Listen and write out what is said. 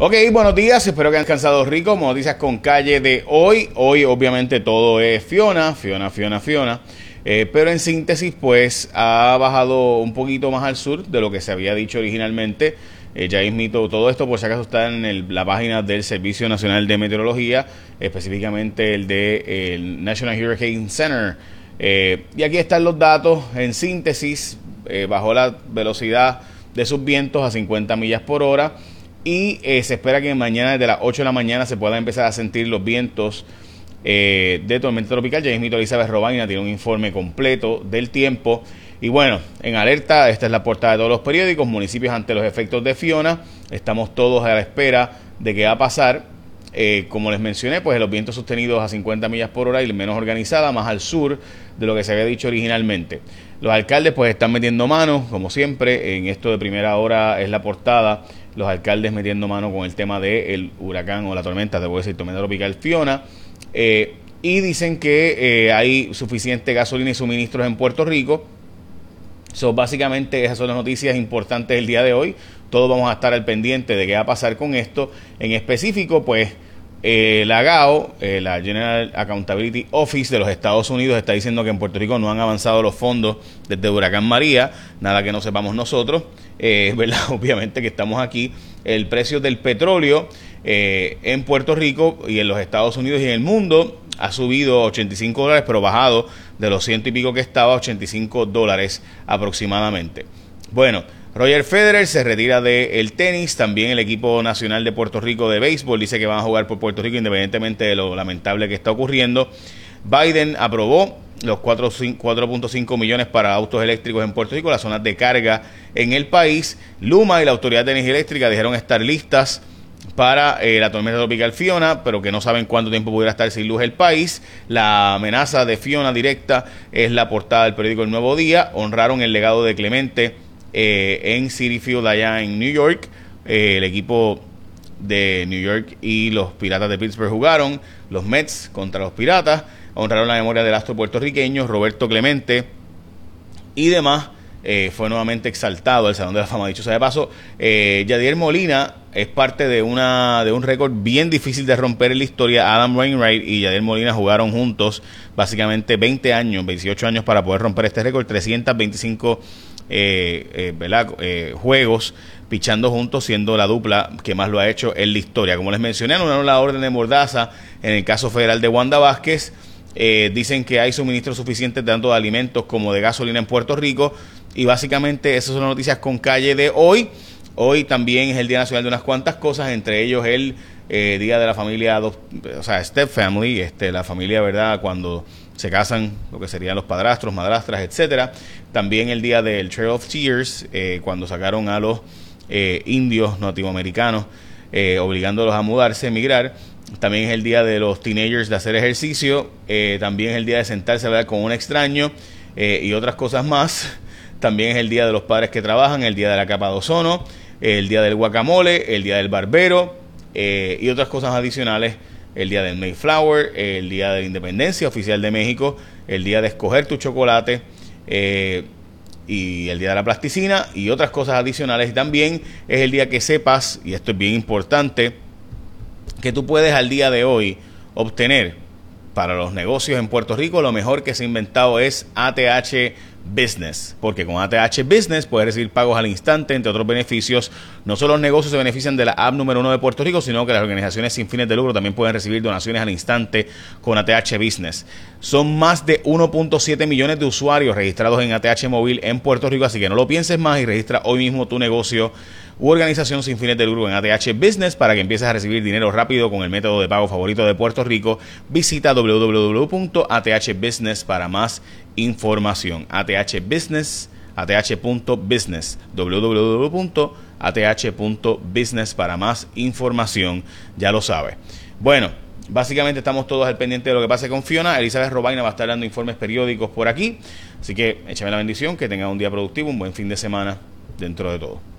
Ok, buenos días, espero que hayan descansado rico. Noticias con calle de hoy. Hoy obviamente todo es Fiona, Fiona, Fiona, Fiona. Eh, pero en síntesis, pues ha bajado un poquito más al sur de lo que se había dicho originalmente. Eh, ya mismito todo esto, por si acaso está en la página del Servicio Nacional de Meteorología, específicamente el de el National Hurricane Center. Eh, y aquí están los datos en síntesis. bajó la velocidad de sus vientos a 50 millas por hora y eh, se espera que mañana desde las 8 de la mañana se puedan empezar a sentir los vientos eh, de tormenta tropical. Ya mismo Elizabeth Robaina tiene un informe completo del tiempo. Y bueno, en alerta, esta es la portada de todos los periódicos, municipios ante los efectos de Fiona. Estamos todos a la espera de qué va a pasar. Eh, como les mencioné, pues los vientos sostenidos a 50 millas por hora y menos organizada, más al sur de lo que se había dicho originalmente. Los alcaldes pues están metiendo mano, como siempre, en esto de primera hora es la portada los alcaldes metiendo mano con el tema del huracán o la tormenta, debo decir, tormenta tropical Fiona. Eh, y dicen que eh, hay suficiente gasolina y suministros en Puerto Rico. So, básicamente esas son las noticias importantes del día de hoy. Todos vamos a estar al pendiente de qué va a pasar con esto. En específico, pues eh, la GAO, la General Accountability Office de los Estados Unidos, está diciendo que en Puerto Rico no han avanzado los fondos desde Huracán María, nada que no sepamos nosotros. Eh, ¿verdad? Obviamente que estamos aquí. El precio del petróleo eh, en Puerto Rico y en los Estados Unidos y en el mundo ha subido 85 dólares, pero bajado de los ciento y pico que estaba, 85 dólares aproximadamente. Bueno, Roger Federer se retira del tenis, también el equipo nacional de Puerto Rico de béisbol dice que van a jugar por Puerto Rico independientemente de lo lamentable que está ocurriendo. Biden aprobó los 4.5 millones para autos eléctricos en Puerto Rico, las zonas de carga en el país. Luma y la Autoridad de Energía Eléctrica dijeron estar listas para eh, la tormenta tropical Fiona, pero que no saben cuánto tiempo pudiera estar sin luz el país. La amenaza de Fiona directa es la portada del periódico El Nuevo Día. Honraron el legado de Clemente eh, en City Field allá en New York. Eh, el equipo de New York y los Piratas de Pittsburgh jugaron. Los Mets contra los Piratas honraron la memoria del astro puertorriqueño Roberto Clemente y demás. Eh, fue nuevamente exaltado el Salón de la Fama. Dicho sea de paso, eh, Yadier Molina es parte de una de un récord bien difícil de romper en la historia. Adam Wainwright y Yadier Molina jugaron juntos básicamente 20 años, 28 años para poder romper este récord, 325 eh, eh, juegos pichando juntos, siendo la dupla que más lo ha hecho en la historia. Como les mencioné, anularon la orden de Mordaza en el caso federal de Wanda Vázquez. Eh, dicen que hay suministros suficientes tanto de alimentos como de gasolina en Puerto Rico. Y básicamente esas son las noticias con calle de hoy. Hoy también es el Día Nacional de unas cuantas cosas, entre ellos el eh, Día de la Familia, o sea, Step Family, este, la familia, ¿verdad? Cuando se casan, lo que serían los padrastros, madrastras, etcétera. También el Día del Trail of Tears, eh, cuando sacaron a los indios nativoamericanos, obligándolos a mudarse, emigrar. También es el día de los teenagers de hacer ejercicio. Eh, también es el día de sentarse a hablar con un extraño eh, y otras cosas más. También es el día de los padres que trabajan, el día de la capa de ozono, el día del guacamole, el día del barbero eh, y otras cosas adicionales. El día del Mayflower, el día de la independencia oficial de México, el día de escoger tu chocolate y el día de la plasticina y otras cosas adicionales. También es el día que sepas, y esto es bien importante, que tú puedes al día de hoy obtener para los negocios en Puerto Rico, lo mejor que se ha inventado es ATH Business, porque con ATH Business puedes recibir pagos al instante, entre otros beneficios. No solo los negocios se benefician de la app número uno de Puerto Rico, sino que las organizaciones sin fines de lucro también pueden recibir donaciones al instante con ATH Business. Son más de 1.7 millones de usuarios registrados en ATH Móvil en Puerto Rico, así que no lo pienses más y registra hoy mismo tu negocio u organización sin fines de lucro en ATH Business para que empieces a recibir dinero rápido con el método de pago favorito de Puerto Rico. Visita www.athbusiness para más información. ATH Business, ath.business, www.ath.business para más información. Ya lo sabes. Bueno, básicamente estamos todos al pendiente de lo que pase con Fiona. Elizabeth Robaina va a estar dando informes periódicos por aquí. Así que échame la bendición, que tenga un día productivo, un buen fin de semana dentro de todo.